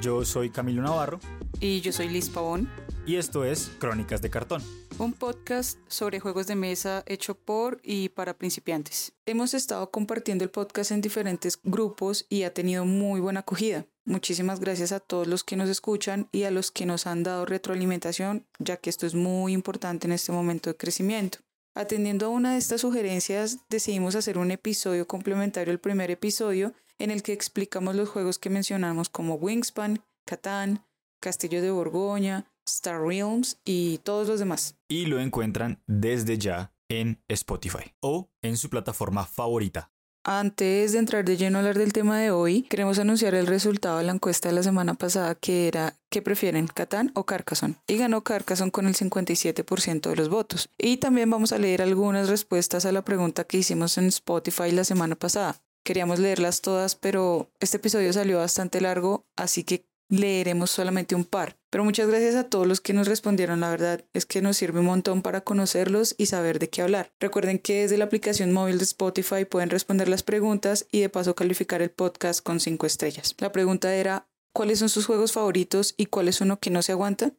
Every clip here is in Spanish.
Yo soy Camilo Navarro Y yo soy Liz Pavón, y esto es Crónicas de Cartón. un podcast sobre juegos de mesa hecho por y para principiantes. Hemos estado compartiendo el podcast en diferentes grupos y ha tenido muy buena acogida. Muchísimas gracias a todos los que nos escuchan y a los que nos han dado retroalimentación, ya que esto es muy importante en este momento de crecimiento. Atendiendo a una de estas sugerencias, decidimos hacer un episodio complementario al primer episodio en el que explicamos los juegos que mencionamos como Wingspan, Catán, Castillo de Borgoña, Star Realms y todos los demás. Y lo encuentran desde ya en Spotify o en su plataforma favorita. Antes de entrar de lleno a hablar del tema de hoy, queremos anunciar el resultado de la encuesta de la semana pasada que era ¿qué prefieren, Catán o Carcassonne? Y ganó Carcassonne con el 57% de los votos. Y también vamos a leer algunas respuestas a la pregunta que hicimos en Spotify la semana pasada. Queríamos leerlas todas, pero este episodio salió bastante largo, así que leeremos solamente un par. Pero muchas gracias a todos los que nos respondieron, la verdad es que nos sirve un montón para conocerlos y saber de qué hablar. Recuerden que desde la aplicación móvil de Spotify pueden responder las preguntas y de paso calificar el podcast con 5 estrellas. La pregunta era, ¿cuáles son sus juegos favoritos y cuál es uno que no se aguanta?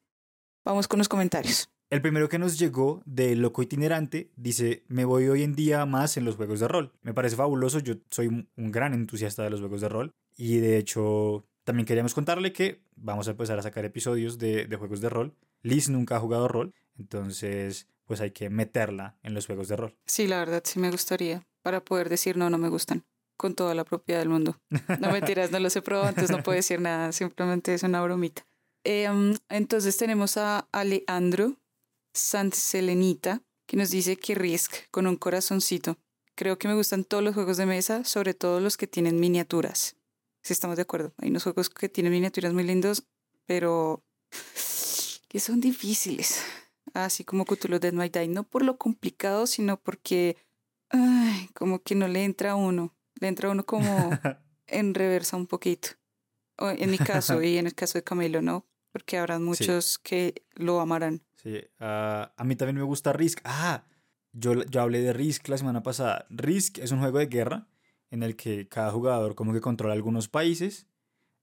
Vamos con los comentarios. El primero que nos llegó de Loco Itinerante dice, me voy hoy en día más en los juegos de rol. Me parece fabuloso, yo soy un gran entusiasta de los juegos de rol y de hecho también queríamos contarle que vamos a empezar a sacar episodios de, de juegos de rol. Liz nunca ha jugado rol, entonces pues hay que meterla en los juegos de rol. Sí, la verdad sí me gustaría, para poder decir no, no me gustan, con toda la propiedad del mundo. No mentiras, no los he probado, entonces no puedo decir nada, simplemente es una bromita. Eh, um, entonces tenemos a Alejandro Santselenita, que nos dice que Risk con un corazoncito. Creo que me gustan todos los juegos de mesa, sobre todo los que tienen miniaturas. Si estamos de acuerdo, hay unos juegos que tienen miniaturas muy lindos, pero que son difíciles. Así como Cthulhu Dead Might Die, no por lo complicado, sino porque ay, como que no le entra a uno. Le entra a uno como en reversa un poquito. O en mi caso y en el caso de Camilo, ¿no? Porque habrá muchos que lo amarán. Sí, ah, a mí también me gusta Risk. Ah, yo, yo hablé de Risk la semana pasada. Risk es un juego de guerra en el que cada jugador como que controla algunos países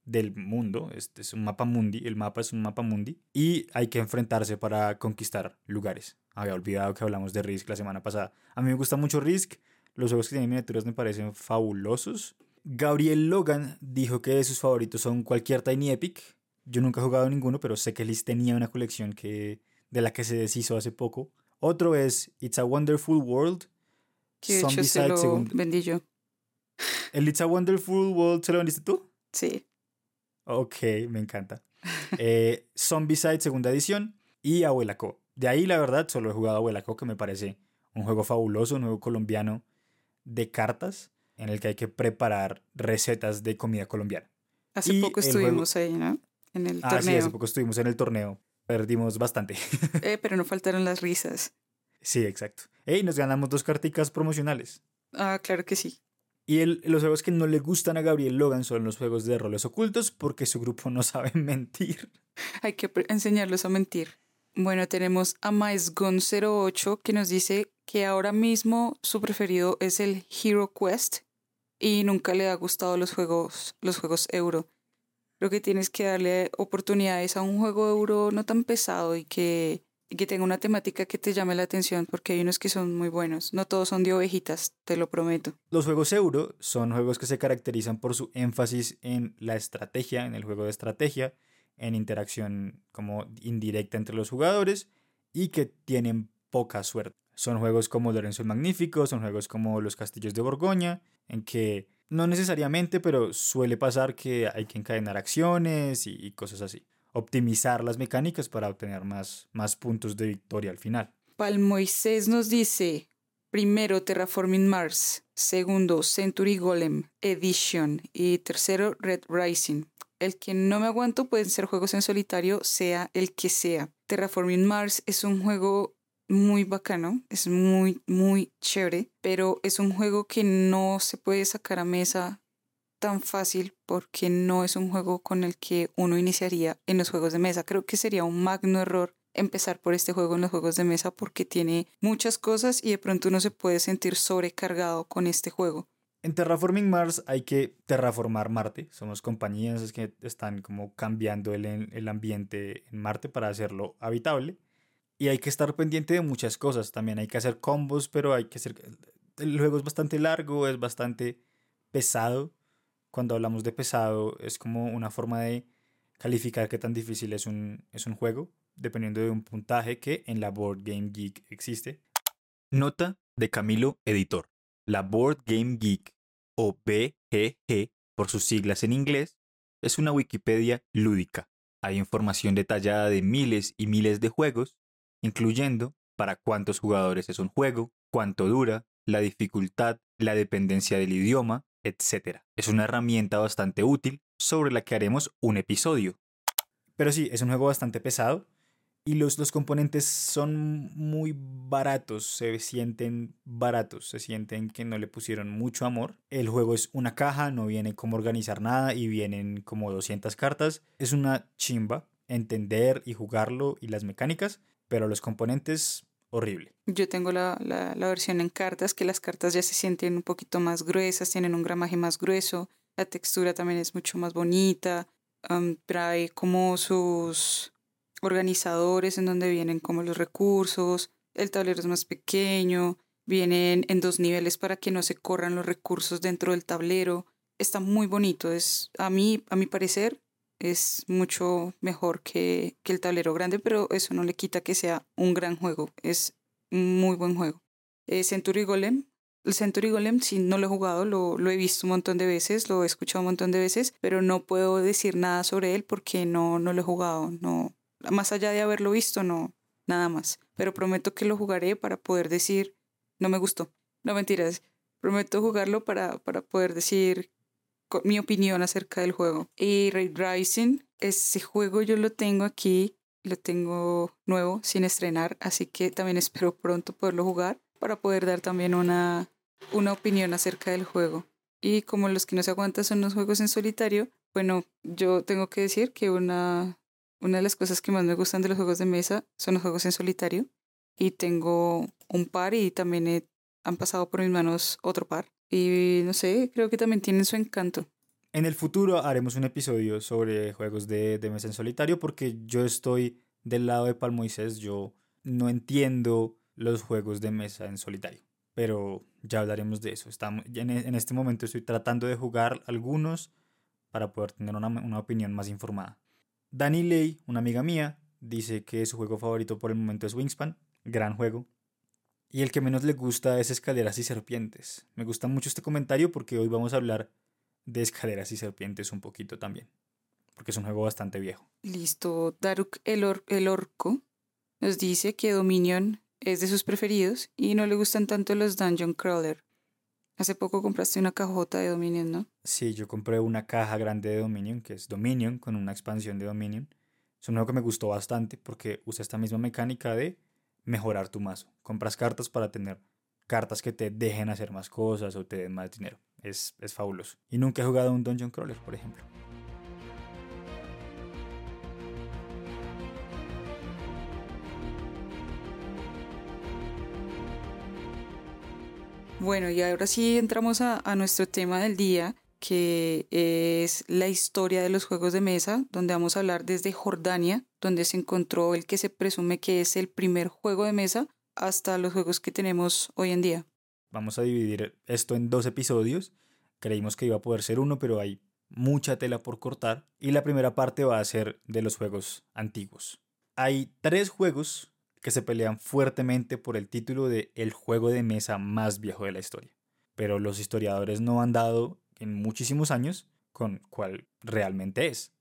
del mundo. Este es un mapa mundi, el mapa es un mapa mundi. Y hay que enfrentarse para conquistar lugares. Había olvidado que hablamos de Risk la semana pasada. A mí me gusta mucho Risk. Los juegos que tienen miniaturas me parecen fabulosos. Gabriel Logan dijo que sus favoritos son cualquier Tiny Epic. Yo nunca he jugado ninguno, pero sé que Liz tenía una colección que, de la que se deshizo hace poco. Otro es It's a Wonderful World. Que hecho se lo vendí yo. ¿El It's a Wonderful World se lo vendiste tú? Sí. Ok, me encanta. Eh, Zombicide segunda edición y Abuela Co. De ahí, la verdad, solo he jugado Abuela Co, que me parece un juego fabuloso, un juego colombiano de cartas en el que hay que preparar recetas de comida colombiana. Hace Y poco estuvimos ahí, ¿no? En el Ah, sí, torneo. hace poco estuvimos en el torneo. Perdimos bastante. Eh, pero no faltaron las risas. sí, exacto. Y nos ganamos dos carticas promocionales. Ah, claro que sí. Y el- los juegos que no le gustan a Gabriel Logan son los juegos de roles ocultos porque su grupo no sabe mentir. Hay que enseñarlos a mentir. Bueno, tenemos a MaesGon08 que nos dice que ahora mismo su preferido es el Hero Quest y nunca le ha gustado los juegos, los juegos euro. Creo que tienes que darle oportunidades a un juego euro no tan pesado y que, y que tenga una temática que te llame la atención porque hay unos que son muy buenos. No todos son de ovejitas, te lo prometo. Los juegos euro son juegos que se caracterizan por su énfasis en la estrategia, en el juego de estrategia, en interacción como indirecta entre los jugadores y que tienen poca suerte. Son juegos como Lorenzo el Magnífico, son juegos como Los Castillos de Borgoña, en que no necesariamente, pero suele pasar que hay que encadenar acciones y, cosas así. Optimizar las mecánicas para obtener más, más puntos de victoria al final. Palmoisés nos dice, primero Terraforming Mars, segundo Century Golem Edition y tercero Red Rising. El que no me aguanto pueden ser juegos en solitario, sea el que sea. Terraforming Mars es un juego muy bacano, es muy, muy chévere, pero es un juego que no se puede sacar a mesa tan fácil porque no es un juego con el que uno iniciaría en los juegos de mesa. Creo que sería un magno error empezar por este juego en los juegos de mesa porque tiene muchas cosas y de pronto uno se puede sentir sobrecargado con este juego. En Terraforming Mars hay que terraformar Marte. Somos compañías que están como cambiando el, el ambiente en Marte para hacerlo habitable. Y hay que estar pendiente de muchas cosas. También hay que hacer combos, pero hay que hacer... El juego es bastante largo, es bastante pesado. Cuando hablamos de pesado es como una forma de calificar qué tan difícil es un, es un juego, dependiendo de un puntaje que en la Board Game Geek existe. Nota de Camilo Editor. La Board Game Geek, o BGG por sus siglas en inglés, es una Wikipedia lúdica. Hay información detallada de miles y miles de juegos, incluyendo para cuántos jugadores es un juego, cuánto dura, la dificultad, la dependencia del idioma, etc. Es una herramienta bastante útil sobre la que haremos un episodio. Pero sí, es un juego bastante pesado y los, los componentes son muy baratos, se sienten baratos, se sienten que no le pusieron mucho amor. El juego es una caja, no viene como organizar nada y vienen como 200 cartas. Es una chimba entender y jugarlo y las mecánicas, pero los componentes horrible. Yo tengo la, la, versión en cartas, que las cartas ya se sienten un poquito más gruesas, tienen un gramaje más grueso, la textura también es mucho más bonita, trae como sus organizadores en donde vienen como los recursos, el tablero es más pequeño, vienen en dos niveles para que no se corran los recursos dentro del tablero. Está muy bonito, es a mí, a mi parecer, es mucho mejor que, que el tablero grande, pero eso no le quita que sea un gran juego, es muy buen juego. Eh, Century Golem, el Century Golem, si no lo he jugado, lo, lo, he visto un montón de veces, lo he escuchado un montón de veces, pero no puedo decir nada sobre él porque no, no lo he jugado, no, más allá de haberlo visto, no, nada más. Pero prometo que lo jugaré para poder decir, no me gustó. No mentiras, prometo jugarlo para, para poder decir mi opinión acerca del juego. Y Ray Rising, ese juego yo lo tengo aquí, lo tengo nuevo, sin estrenar, así que también espero pronto poderlo jugar para poder dar también una, una opinión acerca del juego. Y como los que no se aguantan son los juegos en solitario, bueno, yo tengo que decir que una una de las cosas que más me gustan de los juegos de mesa son los juegos en solitario. Y tengo un par y también han pasado por mis manos otro par. Y no sé, creo que también tienen su encanto. En el futuro haremos un episodio sobre juegos de, mesa en solitario porque yo estoy del lado de Palmoises. Yo no entiendo los juegos de mesa en solitario. Pero ya hablaremos de eso. Estamos, en, en este momento estoy tratando de jugar algunos para poder tener una, una opinión más informada. Dani Ley, una amiga mía, dice que su juego favorito por el momento es Wingspan, gran juego. Y el que menos le gusta es Escaleras y Serpientes. Me gusta mucho este comentario porque hoy vamos a hablar de Escaleras y Serpientes un poquito también. Porque es un juego bastante viejo. Listo. Daruk el, el Orco nos dice que Dominion es de sus preferidos y no le gustan tanto los Dungeon Crawler. Hace poco compraste una cajota de Dominion, ¿no? Sí, yo compré una caja grande de Dominion, que es Dominion, con una expansión de Dominion. Es un juego que me gustó bastante porque usa esta misma mecánica de mejorar tu mazo. Compras cartas para tener cartas que te dejen hacer más cosas o te den más dinero. Es, es fabuloso. Y nunca he jugado un Dungeon Crawler, por ejemplo. Bueno, y ahora sí entramos a, nuestro tema del día, que es la historia de los juegos de mesa, donde vamos a hablar desde Jordania, donde se encontró el que se presume que es el primer juego de mesa, hasta los juegos que tenemos hoy en día. Vamos a dividir esto en dos episodios. Creímos que iba a poder ser uno, pero hay mucha tela por cortar. Y la primera parte va a ser de los juegos antiguos. Hay tres juegos que se pelean fuertemente por el título de el juego de mesa más viejo de la historia. Pero los historiadores no han dado en muchísimos años con cuál realmente es.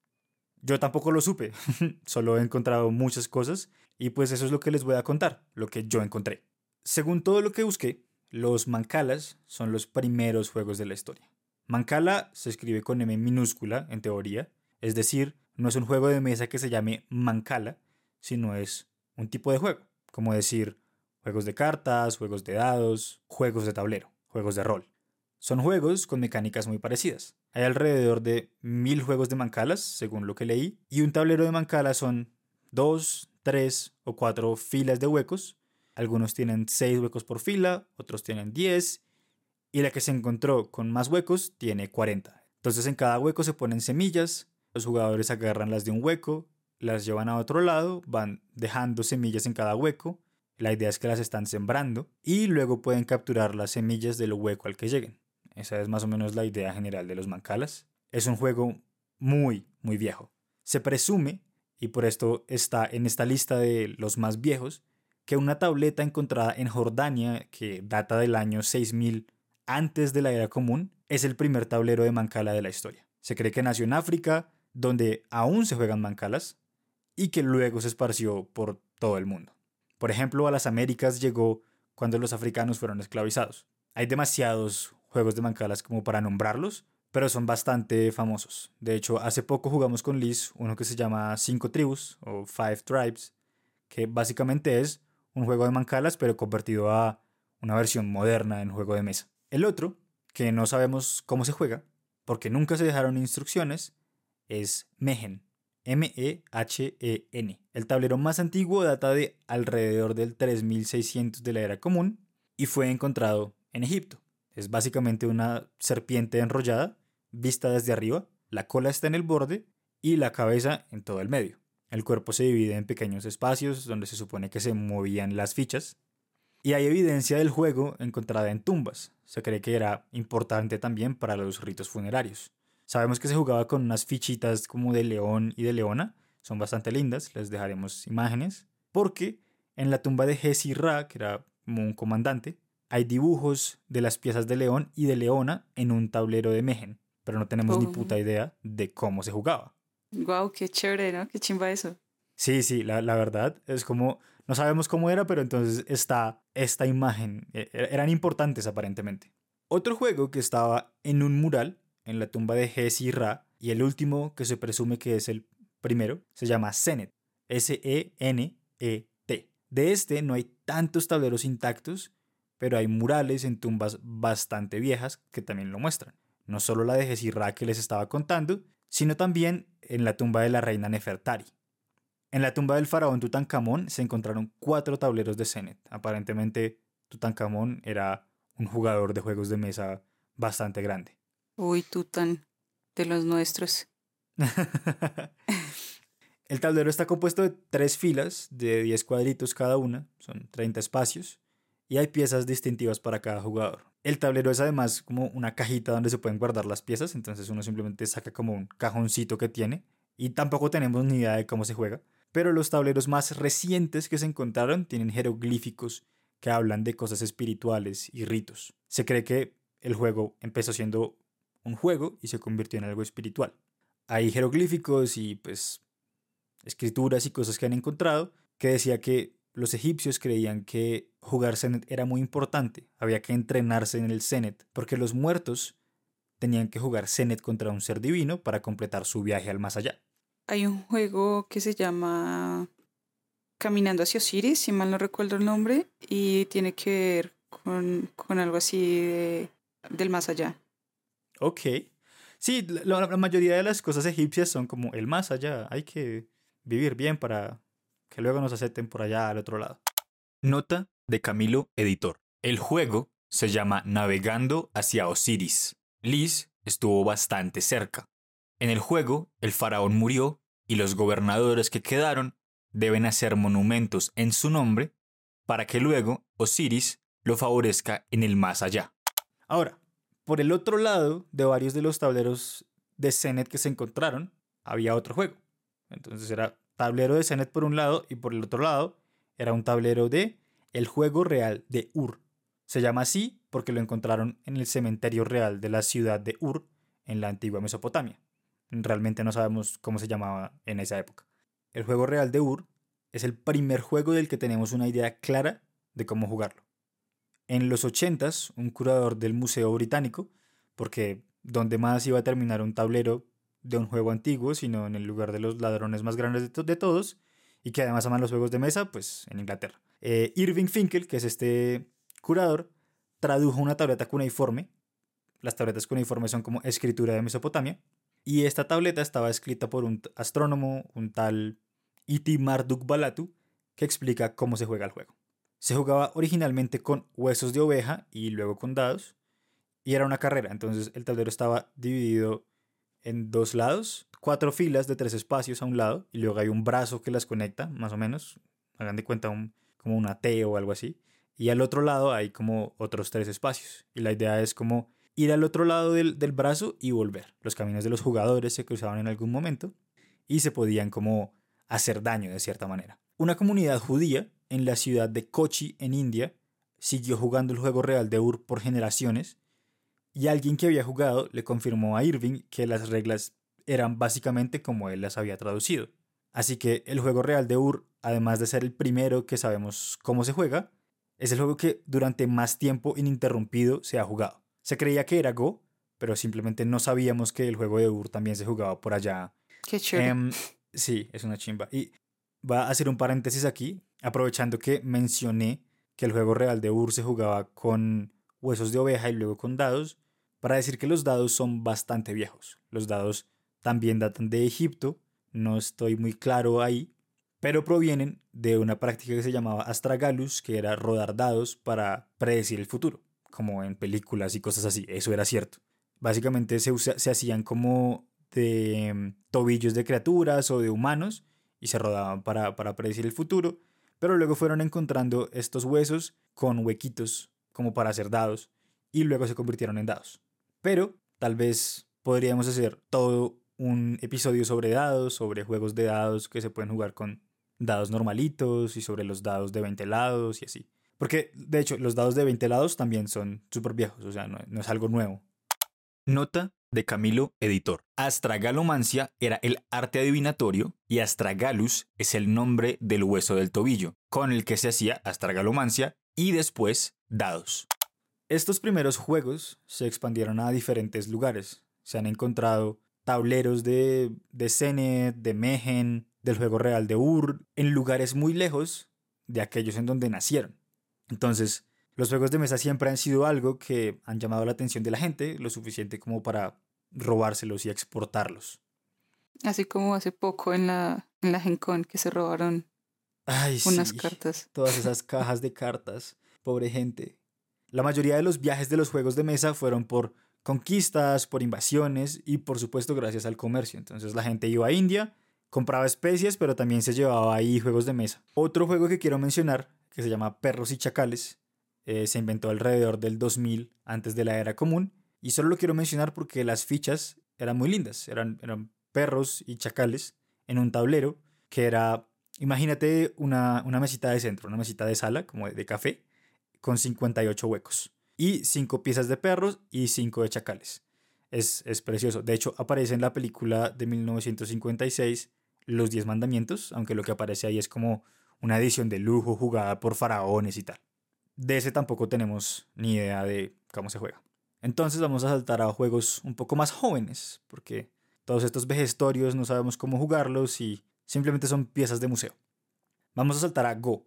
Yo tampoco lo supe, solo he encontrado muchas cosas y pues eso es lo que les voy a contar, lo que yo encontré. Según todo lo que busqué, los Mancalas son los primeros juegos de la historia. Mancala se escribe con M minúscula, en teoría, es decir, no es un juego de mesa que se llame Mancala, sino es un tipo de juego, como decir juegos de cartas, juegos de dados, juegos de tablero, juegos de rol. Son juegos con mecánicas muy parecidas. Hay alrededor de mil juegos de mancalas, según lo que leí, y un tablero de mancalas son dos, tres o cuatro filas de huecos. Algunos tienen seis huecos por fila, otros tienen diez, y la que se encontró con más huecos tiene 40. Entonces en cada hueco se ponen semillas, los jugadores agarran las de un hueco, las llevan a otro lado, van dejando semillas en cada hueco, la idea es que las están sembrando y luego pueden capturar las semillas del hueco al que lleguen. Esa es más o menos la idea general de los mancalas. Es un juego muy, muy viejo. Se presume, y por esto está en esta lista de los más viejos, que una tableta encontrada en Jordania, que data del año 6000 antes de la era común, es el primer tablero de mancala de la historia. Se cree que nació en África, donde aún se juegan mancalas, y que luego se esparció por todo el mundo. Por ejemplo, a las Américas llegó cuando los africanos fueron esclavizados. Hay demasiados juegos de mancalas como para nombrarlos, pero son bastante famosos. De hecho, hace poco jugamos con Liz uno que se llama Cinco Tribus o Five Tribes, que básicamente es un juego de mancalas pero convertido a una versión moderna en juego de mesa. El otro, que no sabemos cómo se juega, porque nunca se dejaron instrucciones, es Mehen. M-E-H-E-N. El tablero más antiguo data de alrededor del 3600 de la era común y fue encontrado en Egipto. Es básicamente una serpiente enrollada, vista desde arriba, la cola está en el borde y la cabeza en todo el medio. El cuerpo se divide en pequeños espacios donde se supone que se movían las fichas. Y hay evidencia del juego encontrada en tumbas. Se cree que era importante también para los ritos funerarios. Sabemos que se jugaba con unas fichitas como de león y de leona. Son bastante lindas, les dejaremos imágenes. Porque en la tumba de Jesi Ra, que era como un comandante, hay dibujos de las piezas de león y de leona en un tablero de Mehen. Pero no tenemos ni puta idea de cómo se jugaba. Guau, qué chévere, ¿no? Qué chimba eso. Sí, sí, la, la verdad es como, no sabemos cómo era, pero entonces está esta imagen. E, e, eran importantes aparentemente. Otro juego que estaba en un mural en la tumba de Jesi Ra, y el último, que se presume que es el primero, se llama Senet, S-E-N-E-T. De este no hay tantos tableros intactos, pero hay murales en tumbas bastante viejas que también lo muestran. No solo la de Ra que les estaba contando, sino también en la tumba de la reina Nefertari. En la tumba del faraón Tutankamón se encontraron cuatro tableros de Senet. Aparentemente Tutankamón era un jugador de juegos de mesa bastante grande. Uy, Tutan, de los nuestros. El tablero está compuesto de tres filas de 10 cuadritos cada una, son 30 espacios, y hay piezas distintivas para cada jugador. El tablero es además como una cajita donde se pueden guardar las piezas, entonces uno simplemente saca como un cajoncito que tiene, y tampoco tenemos ni idea de cómo se juega. Pero los tableros más recientes que se encontraron tienen jeroglíficos que hablan de cosas espirituales y ritos. Se cree que el juego empezó siendo un juego y se convirtió en algo espiritual. Hay jeroglíficos y pues escrituras y cosas que han encontrado que decía que los egipcios creían que jugar Senet era muy importante, había que entrenarse en el Senet, porque los muertos tenían que jugar Senet contra un ser divino para completar su viaje al más allá. Hay un juego que se llama Caminando hacia Osiris, si mal no recuerdo el nombre, y tiene que ver con, con algo así del más allá. Ok. Sí, la, mayoría de las cosas egipcias son como el más allá. Hay que vivir bien para que luego nos acepten por allá al otro lado. Nota de Camilo, editor. El juego se llama Navegando hacia Osiris. Liz estuvo bastante cerca. En el juego, el faraón murió y los gobernadores que quedaron deben hacer monumentos en su nombre para que luego Osiris lo favorezca en el más allá. Ahora, por el otro lado de varios de los tableros de Senet que se encontraron, había otro juego. Entonces era tablero de Senet por un lado y por el otro lado era un tablero de el juego real de Ur. Se llama así porque lo encontraron en el cementerio real de la ciudad de Ur en la antigua Mesopotamia. Realmente no sabemos cómo se llamaba en esa época. El juego real de Ur es el primer juego del que tenemos una idea clara de cómo jugarlo. En los 80 un curador del Museo Británico, porque donde más iba a terminar un tablero de un juego antiguo, sino en el lugar de los ladrones más grandes de, todos, y que además aman los juegos de mesa, pues en Inglaterra. Eh, Irving Finkel, que es este curador, tradujo una tableta cuneiforme. Las tabletas cuneiformes son como escritura de Mesopotamia. Y esta tableta estaba escrita por un astrónomo, un tal Iti Marduk Balatu, que explica cómo se juega el juego. Se jugaba originalmente con huesos de oveja y luego con dados, y era una carrera. Entonces el tablero estaba dividido en dos lados, cuatro filas de tres espacios a un lado y luego hay un brazo que las conecta, más o menos. Hagan de cuenta un, como una T o algo así. Y al otro lado hay como otros tres espacios. Y la idea es como ir al otro lado del, del brazo y volver. Los caminos de los jugadores se cruzaban en algún momento y se podían como hacer daño de cierta manera. Una comunidad judía en la ciudad de Kochi, en India, siguió jugando el juego real de Ur por generaciones y alguien que había jugado le confirmó a Irving que las reglas eran básicamente como él las había traducido. Así que el juego real de Ur, además de ser el primero que sabemos cómo se juega, es el juego que durante más tiempo ininterrumpido se ha jugado. Se creía que era Go, pero simplemente no sabíamos que el juego de Ur también se jugaba por allá. Qué chévere. Em, sí, es una chimba. Y va a hacer un paréntesis aquí, aprovechando que mencioné que el juego real de Ur se jugaba con huesos de oveja y luego con dados, para decir que los dados son bastante viejos. Los dados también datan de Egipto, no estoy muy claro ahí, pero provienen de una práctica que se llamaba astragalus, que era rodar dados para predecir el futuro, como en películas y cosas así, eso era cierto. Básicamente se, hacían como de mm, tobillos de criaturas o de humanos y se rodaban para predecir el futuro, pero luego fueron encontrando estos huesos con huequitos como para hacer dados y luego se convirtieron en dados. Pero tal vez podríamos hacer todo un episodio sobre dados, sobre juegos de dados que se pueden jugar con dados normalitos y sobre los dados de 20 lados y así. Porque, de hecho, los dados de 20 lados también son súper viejos, o sea, no, no, es algo nuevo. Nota de Camilo, editor. Astragalomancia era el arte adivinatorio y astragalus es el nombre del hueso del tobillo, con el que se hacía astragalomancia y después dados. Estos primeros juegos se expandieron a diferentes lugares. Se han encontrado tableros de, de Senet, de Mehen, del juego real de Ur, en lugares muy lejos de aquellos en donde nacieron. Entonces, los juegos de mesa siempre han sido algo que han llamado la atención de la gente, lo suficiente como para robárselos y exportarlos. Así como hace poco en la, en la Gen Con que se robaron Ay, unas sí, cartas. Todas esas cajas de cartas. Pobre gente. La mayoría de los viajes de los juegos de mesa fueron por conquistas, por invasiones y por supuesto gracias al comercio. Entonces la gente iba a India, compraba especies, pero también se llevaba ahí juegos de mesa. Otro juego que quiero mencionar, que se llama Perros y Chacales, eh, se inventó alrededor del 2000 antes de la era común y solo lo quiero mencionar porque las fichas eran muy lindas, eran, perros y chacales en un tablero que era, imagínate una, una mesita de centro, una mesita de sala como de café con 58 huecos y cinco piezas de perros y cinco de chacales. Es, es, precioso. De hecho, aparece en la película de 1956 Los Diez Mandamientos, aunque lo que aparece ahí es como una edición de lujo jugada por faraones y tal. De ese tampoco tenemos ni idea de cómo se juega. Entonces vamos a saltar a juegos un poco más jóvenes, porque todos estos vejestorios no sabemos cómo jugarlos y simplemente son piezas de museo. Vamos a saltar a Go.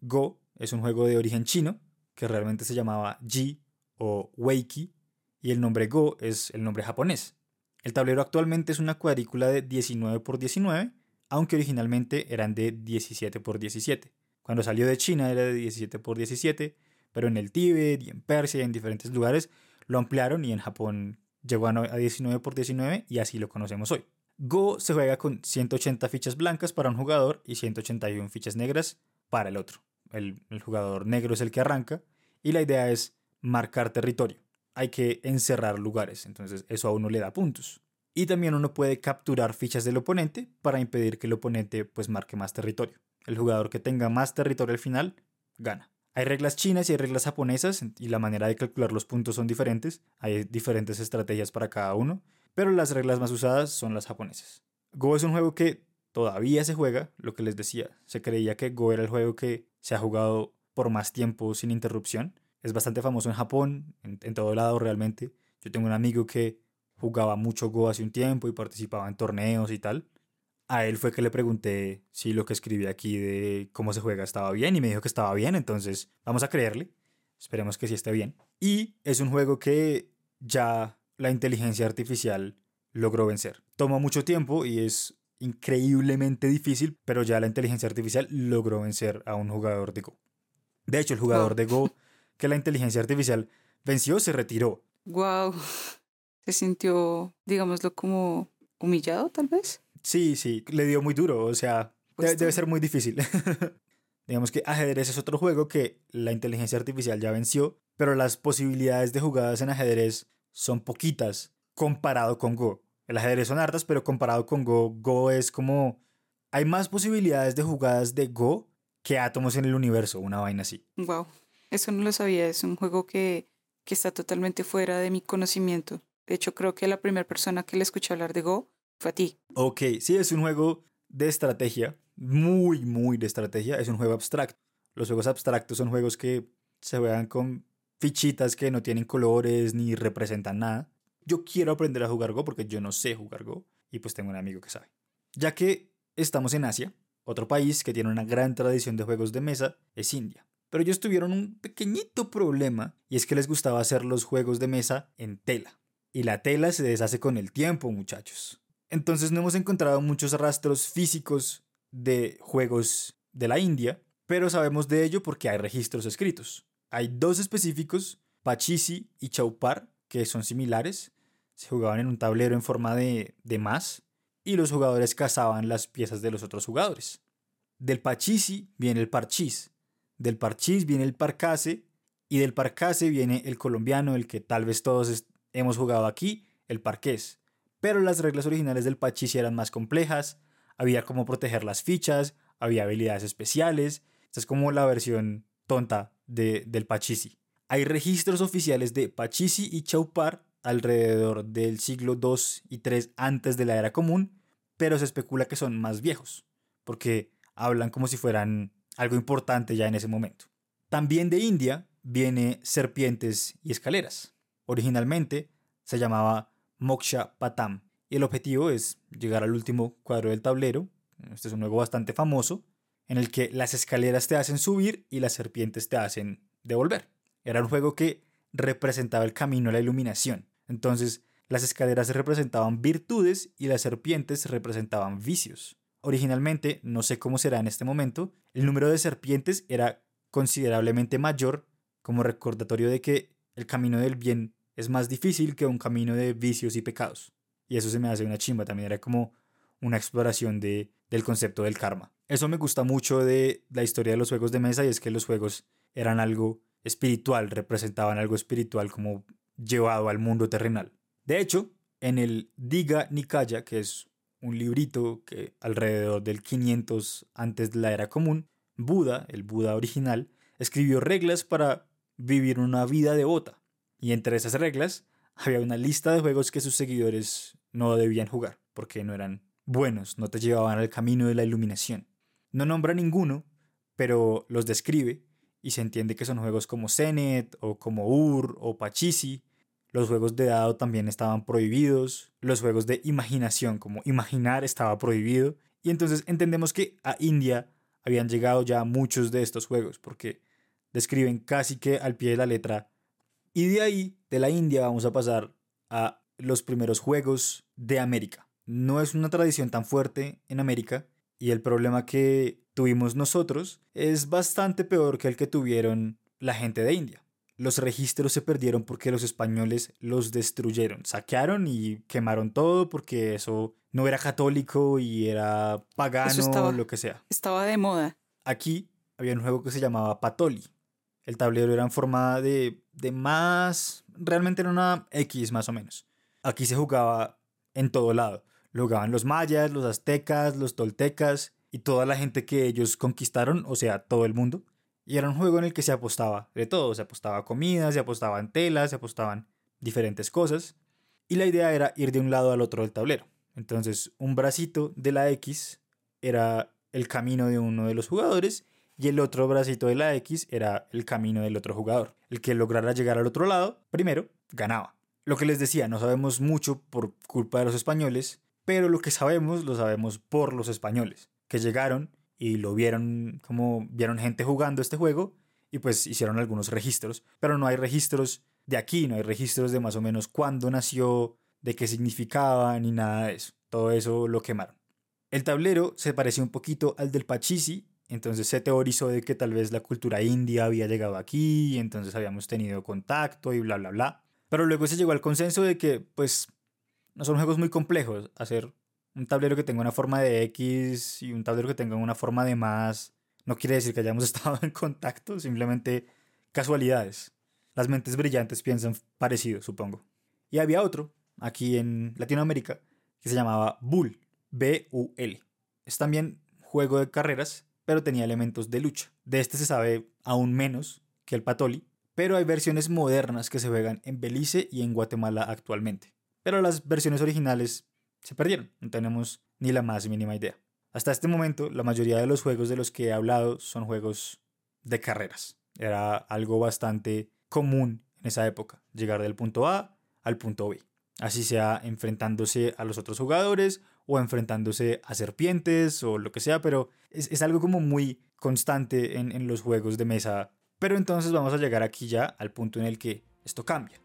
Go es un juego de origen chino que realmente se llamaba Ji o Weiki, y el nombre Go es el nombre japonés. El tablero actualmente es una cuadrícula de 19 x 19, aunque originalmente eran de 17 x 17. Cuando salió de China era de 17 x 17, pero en el Tíbet y en Persia y en diferentes lugares lo ampliaron y en Japón llegó a 19 x 19 y así lo conocemos hoy. Go se juega con 180 fichas blancas para un jugador y 181 fichas negras para el otro el, jugador negro es el que arranca, y la idea es marcar territorio. Hay que encerrar lugares, entonces eso a uno le da puntos. Y también uno puede capturar fichas del oponente para impedir que el oponente pues marque más territorio. El jugador que tenga más territorio al final gana. Hay reglas chinas y hay reglas japonesas y la manera de calcular los puntos son diferentes. Hay diferentes estrategias para cada uno, pero las reglas más usadas son las japonesas. Go es un juego que todavía se juega, lo que les decía. Se creía que Go era el juego que se ha jugado por más tiempo sin interrupción. Es bastante famoso en Japón, en, todo lado realmente. Yo tengo un amigo que jugaba mucho Go hace un tiempo y participaba en torneos y tal. A él fue que le pregunté si lo que escribí aquí de cómo se juega estaba bien y me dijo que estaba bien, entonces vamos a creerle. Esperemos que sí esté bien. Y es un juego que ya la inteligencia artificial logró vencer. Toma mucho tiempo y es increíblemente difícil, pero ya la inteligencia artificial logró vencer a un jugador de Go. De hecho, el jugador de Go que la inteligencia artificial venció se retiró Wow. Se sintió, digámoslo, como humillado, tal vez. Sí, sí, le dio muy duro, o sea, Pues debe, debe ser muy difícil. Digamos que ajedrez es otro juego que la inteligencia artificial ya venció, pero las posibilidades de jugadas en ajedrez son poquitas comparado con Go. El ajedrez son hartas, pero comparado con Go, Go es como... Hay más posibilidades de jugadas de Go que átomos en el universo, una vaina así. Wow. Eso no lo sabía. Es un juego que, que está totalmente fuera de mi conocimiento. De hecho, creo que la primera persona que le escuché hablar de Go fue a ti. Ok, sí, es un juego de estrategia, muy, muy de estrategia, es un juego abstracto. Los juegos abstractos son juegos que se juegan con fichitas que no tienen colores ni representan nada. Yo quiero aprender a jugar Go porque yo no sé jugar Go y pues tengo un amigo que sabe. Ya que estamos en Asia, otro país que tiene una gran tradición de juegos de mesa es India. Pero ellos tuvieron un pequeñito problema y es que les gustaba hacer los juegos de mesa en tela. Y la tela se deshace con el tiempo, muchachos. Entonces no hemos encontrado muchos rastros físicos de juegos de la India, pero sabemos de ello porque hay registros escritos. Hay dos específicos, Pachisi y Chaupar, que son similares. Se jugaban en un tablero en forma de, de más y los jugadores cazaban las piezas de los otros jugadores. Del Pachisi viene el Parchís, del Parchís viene el Parcase y del Parcase viene el colombiano, el que tal vez todos hemos jugado aquí, el Parqués pero las reglas originales del Pachisi eran más complejas, había cómo proteger las fichas, había habilidades especiales, esta es como la versión tonta de, del Pachisi. Hay registros oficiales de Pachisi y Chaupar alrededor del siglo II y III antes de la era común, pero se especula que son más viejos, porque hablan como si fueran algo importante ya en ese momento. También de India viene serpientes y escaleras. Originalmente se llamaba Moksha Patam. Y el objetivo es llegar al último cuadro del tablero. Este es un juego bastante famoso, en el que las escaleras te hacen subir y las serpientes te hacen devolver. Era un juego que representaba el camino a la iluminación. Entonces, las escaleras representaban virtudes y las serpientes representaban vicios. Originalmente, no sé cómo será en este momento, el número de serpientes era considerablemente mayor como recordatorio de que el camino del bien es más difícil que un camino de vicios y pecados. Y eso se me hace una chimba, también era como una exploración de, del concepto del karma. Eso me gusta mucho de la historia de los juegos de mesa y es que los juegos eran algo espiritual, representaban algo espiritual como llevado al mundo terrenal. De hecho, en el Diga Nikaya, que es un librito que alrededor del 500 antes de la era común, Buda, el Buda original, escribió reglas para vivir una vida devota. Y entre esas reglas había una lista de juegos que sus seguidores no debían jugar, porque no eran buenos, no te llevaban al camino de la iluminación. No nombra ninguno, pero los describe y se entiende que son juegos como Zenet o como Ur o Pachisi. Los juegos de dado también estaban prohibidos. Los juegos de imaginación, como imaginar, estaba prohibido. Y entonces entendemos que a India habían llegado ya muchos de estos juegos, porque describen casi que al pie de la letra. Y de ahí, de la India, vamos a pasar a los primeros juegos de América. No es una tradición tan fuerte en América y el problema que tuvimos nosotros es bastante peor que el que tuvieron la gente de India. Los registros se perdieron porque los españoles los destruyeron, saquearon y quemaron todo porque eso no era católico y era pagano, estaba- lo que sea. Estaba de moda. Aquí había un juego que se llamaba Patoli. El tablero era en forma de, de más... Realmente era una X más o menos. Aquí se jugaba en todo lado. Lo jugaban los mayas, los aztecas, los toltecas y toda la gente que ellos conquistaron, o sea, todo el mundo. Y era un juego en el que se apostaba de todo. Se apostaba comida, se apostaban telas, se apostaban diferentes cosas. Y la idea era ir de un lado al otro del tablero. Entonces, un bracito de la X era el camino de uno de los jugadores y el otro bracito de la X era el camino del otro jugador. El que lograra llegar al otro lado, primero, ganaba. Lo que les decía, no sabemos mucho por culpa de los españoles, pero lo que sabemos lo sabemos por los españoles, que llegaron y lo vieron como vieron gente jugando este juego y pues hicieron algunos registros, pero no hay registros de aquí, no hay registros de más o menos cuándo nació, de qué significaba, ni nada de eso. Todo eso lo quemaron. El tablero se parecía un poquito al del Pachisi, entonces se teorizó de que tal vez la cultura india había llegado aquí, entonces habíamos tenido contacto y bla, bla, bla. Pero luego se llegó al consenso de que, pues, no son juegos muy complejos. Hacer un tablero que tenga una forma de X y un tablero que tenga una forma de más no quiere decir que hayamos estado en contacto, simplemente casualidades. Las mentes brillantes piensan parecido, supongo. Y había otro, aquí en Latinoamérica, que se llamaba Bull, B-U-L. Es también juego de carreras, pero tenía elementos de lucha. De este se sabe aún menos que el Patoli, pero hay versiones modernas que se juegan en Belice y en Guatemala actualmente. Pero las versiones originales se perdieron, no tenemos ni la más mínima idea. Hasta este momento, la mayoría de los juegos de los que he hablado son juegos de carreras. Era algo bastante común en esa época, llegar del punto A al punto B. Así sea enfrentándose a los otros jugadores o enfrentándose a serpientes o lo que sea, pero es, algo como muy constante en, en los juegos de mesa. Pero entonces vamos a llegar aquí ya al punto en el que esto cambia.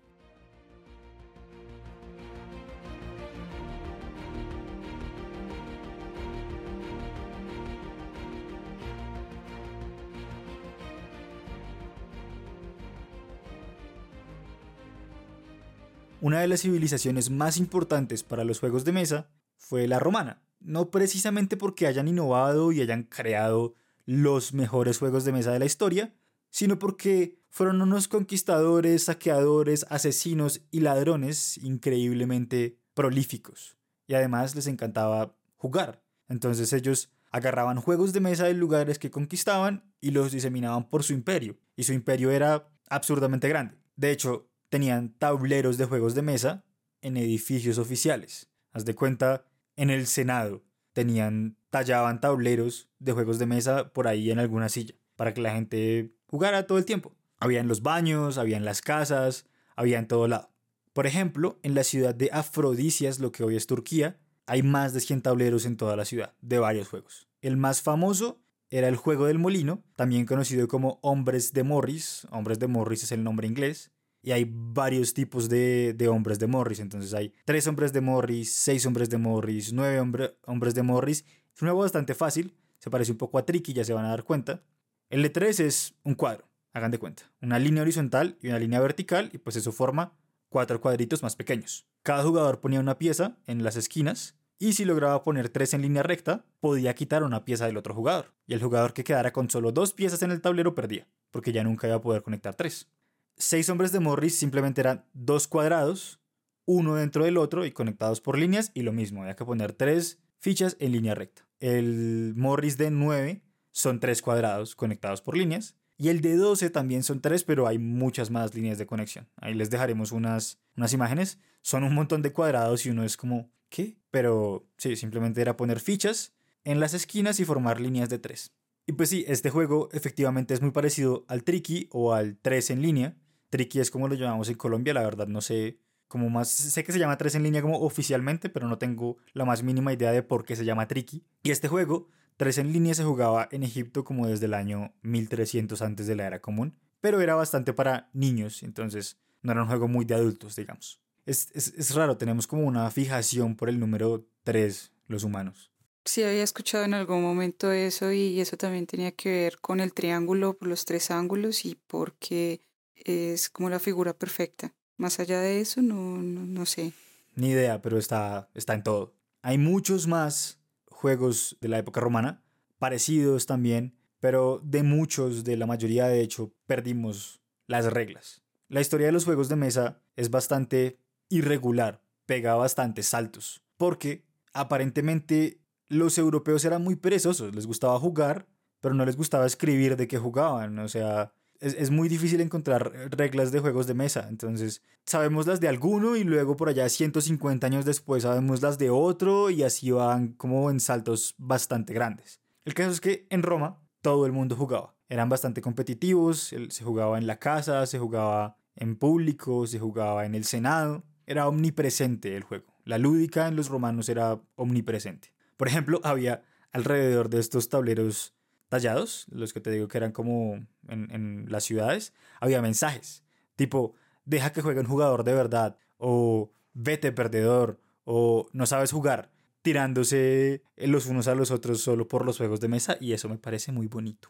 Una de las civilizaciones más importantes para los juegos de mesa fue la romana, no precisamente porque hayan innovado y hayan creado los mejores juegos de mesa de la historia, sino porque fueron unos conquistadores, saqueadores, asesinos y ladrones increíblemente prolíficos. Y además les encantaba jugar. Entonces ellos agarraban juegos de mesa de lugares que conquistaban y los diseminaban por su imperio. Y su imperio era absurdamente grande. De hecho, tenían tableros de juegos de mesa en edificios oficiales. Haz de cuenta, en el Senado tenían, tallaban tableros de juegos de mesa por ahí en alguna silla, para que la gente jugara todo el tiempo. Había en los baños, había en las casas, había en todo lado. Por ejemplo, en la ciudad de Afrodisias, lo que hoy es Turquía, hay más de 100 tableros en toda la ciudad, de varios juegos. El más famoso era el juego del molino, también conocido como Hombres de Morris. Hombres de Morris es el nombre inglés y hay varios tipos de, hombres de Morris. Entonces hay tres hombres de Morris, seis hombres de Morris, nueve hombres de Morris. Es un juego bastante fácil, se parece un poco a Tricky, ya se van a dar cuenta. El de 3 es un cuadro, hagan de cuenta. Una línea horizontal y una línea vertical, y pues eso forma cuatro cuadritos más pequeños. Cada jugador ponía una pieza en las esquinas, y si lograba poner tres en línea recta, podía quitar una pieza del otro jugador. Y el jugador que quedara con solo dos piezas en el tablero perdía, porque ya nunca iba a poder conectar tres seis hombres de Morris simplemente eran dos cuadrados, uno dentro del otro y conectados por líneas y lo mismo, había que poner tres fichas en línea recta. El Morris de 9 son tres cuadrados conectados por líneas y el de 12 también son tres, pero hay muchas más líneas de conexión. Ahí les dejaremos unas, unas imágenes. Son un montón de cuadrados y uno es como, ¿qué? Pero sí, simplemente era poner fichas en las esquinas y formar líneas de tres. Y pues sí, este juego efectivamente es muy parecido al Tricky o al 3 en línea, Tricky es como lo llamamos en Colombia, la verdad no sé cómo más, sé que se llama 3 en línea como oficialmente, pero no tengo la más mínima idea de por qué se llama Tricky. Y este juego, 3 en línea, se jugaba en Egipto como desde el año 1300 antes de la era común, pero era bastante para niños, entonces no era un juego muy de adultos, digamos. Es, es, es raro, tenemos como una fijación por el número 3, los humanos. Sí, había escuchado en algún momento eso y eso también tenía que ver con el triángulo por los tres ángulos y porque es como la figura perfecta. Más allá de eso, no, no, sé. Ni idea, pero está, está en todo. Hay muchos más juegos de la época romana, parecidos también, pero de muchos, de la mayoría de hecho, perdimos las reglas. La historia de los juegos de mesa es bastante irregular, pega bastantes saltos, porque aparentemente los europeos eran muy perezosos, les gustaba jugar, pero no les gustaba escribir de qué jugaban, o sea, es, muy difícil encontrar reglas de juegos de mesa. Entonces, sabemos las de alguno y luego por allá 150 años después sabemos las de otro y así van como en saltos bastante grandes. El caso es que en Roma todo el mundo jugaba. Eran bastante competitivos, se jugaba en la casa, se jugaba en público, se jugaba en el Senado. Era omnipresente el juego. La lúdica en los romanos era omnipresente. Por ejemplo, había alrededor de estos tableros tallados, los que te digo que eran como en, en las ciudades, había mensajes tipo, deja que juegue un jugador de verdad, o vete perdedor, o no sabes jugar, tirándose los unos a los otros solo por los juegos de mesa, y eso me parece muy bonito.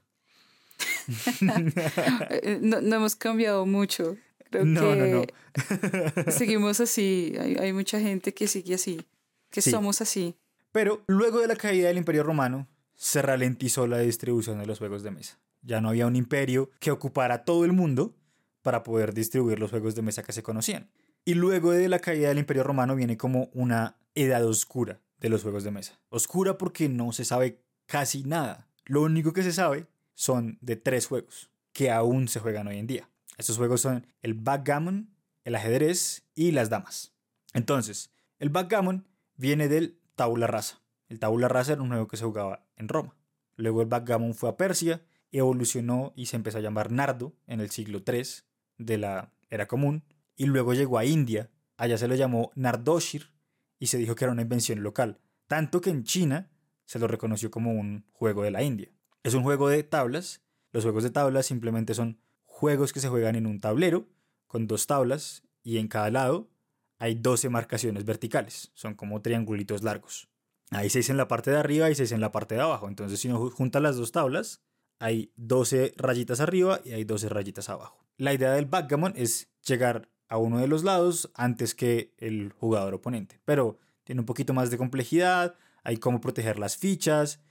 no, no hemos cambiado mucho Creo No, que no, no. seguimos así. Hay, hay mucha gente que sigue así, que Sí. somos así. Pero luego de la caída del Imperio Romano, se ralentizó la distribución de los juegos de mesa. Ya no había un imperio que ocupara todo el mundo para poder distribuir los juegos de mesa que se conocían. Y luego de la caída del Imperio Romano viene como una edad oscura de los juegos de mesa. Oscura porque no se sabe casi nada. Lo único que se sabe son de tres juegos que aún se juegan hoy en día. Estos juegos son el backgammon, el ajedrez y las damas. Entonces, el backgammon viene del tabula rasa. El tabula rasa era un juego que se jugaba en Roma. Luego el backgammon fue a Persia, evolucionó y se empezó a llamar nardo en el siglo III de la era común. Y luego llegó a India. Allá se lo llamó nardoshir y se dijo que era una invención local. Tanto que en China se lo reconoció como un juego de la India. Es un juego de tablas. Los juegos de tablas simplemente son juegos que se juegan en un tablero con dos tablas y en cada lado hay 12 marcaciones verticales. Son como triangulitos largos. Hay 6 en la parte de arriba y 6 en la parte de abajo. Entonces si uno junta las dos tablas, hay 12 rayitas arriba y hay 12 rayitas abajo. La idea del backgammon es llegar a uno de los lados antes que el jugador oponente. Pero tiene un poquito más de complejidad, hay cómo proteger las fichas,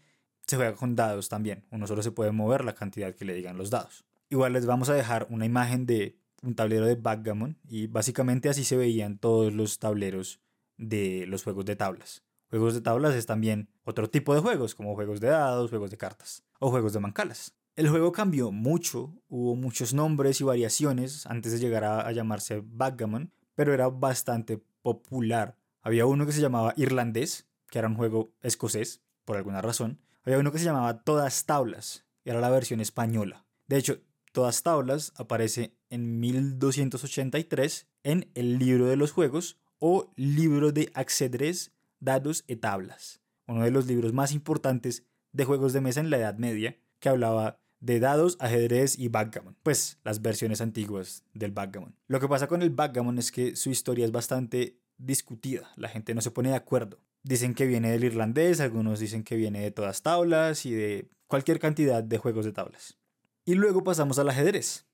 se juega con dados también. Uno solo se puede mover la cantidad que le digan los dados. Igual les vamos a dejar una imagen de un tablero de backgammon y básicamente así se veían todos los tableros de los juegos de tablas. Juegos de tablas es también otro tipo de juegos, como juegos de dados, juegos de cartas o juegos de mancalas. El juego cambió mucho, hubo muchos nombres y variaciones antes de llegar a, llamarse backgammon, pero era bastante popular. Había uno que se llamaba irlandés, que era un juego escocés, por alguna razón. Había uno que se llamaba Todas Tablas, era la versión española. De hecho, Todas Tablas aparece en 1283 en el libro de los juegos o libro de ajedrez, dados y tablas, uno de los libros más importantes de juegos de mesa en la Edad Media, que hablaba de dados, ajedrez y backgammon, pues las versiones antiguas del backgammon. Lo que pasa con el backgammon es que su historia es bastante discutida, la gente no se pone de acuerdo. Dicen que viene del irlandés, algunos dicen que viene de todas tablas y de cualquier cantidad de juegos de tablas. Y luego pasamos al ajedrez,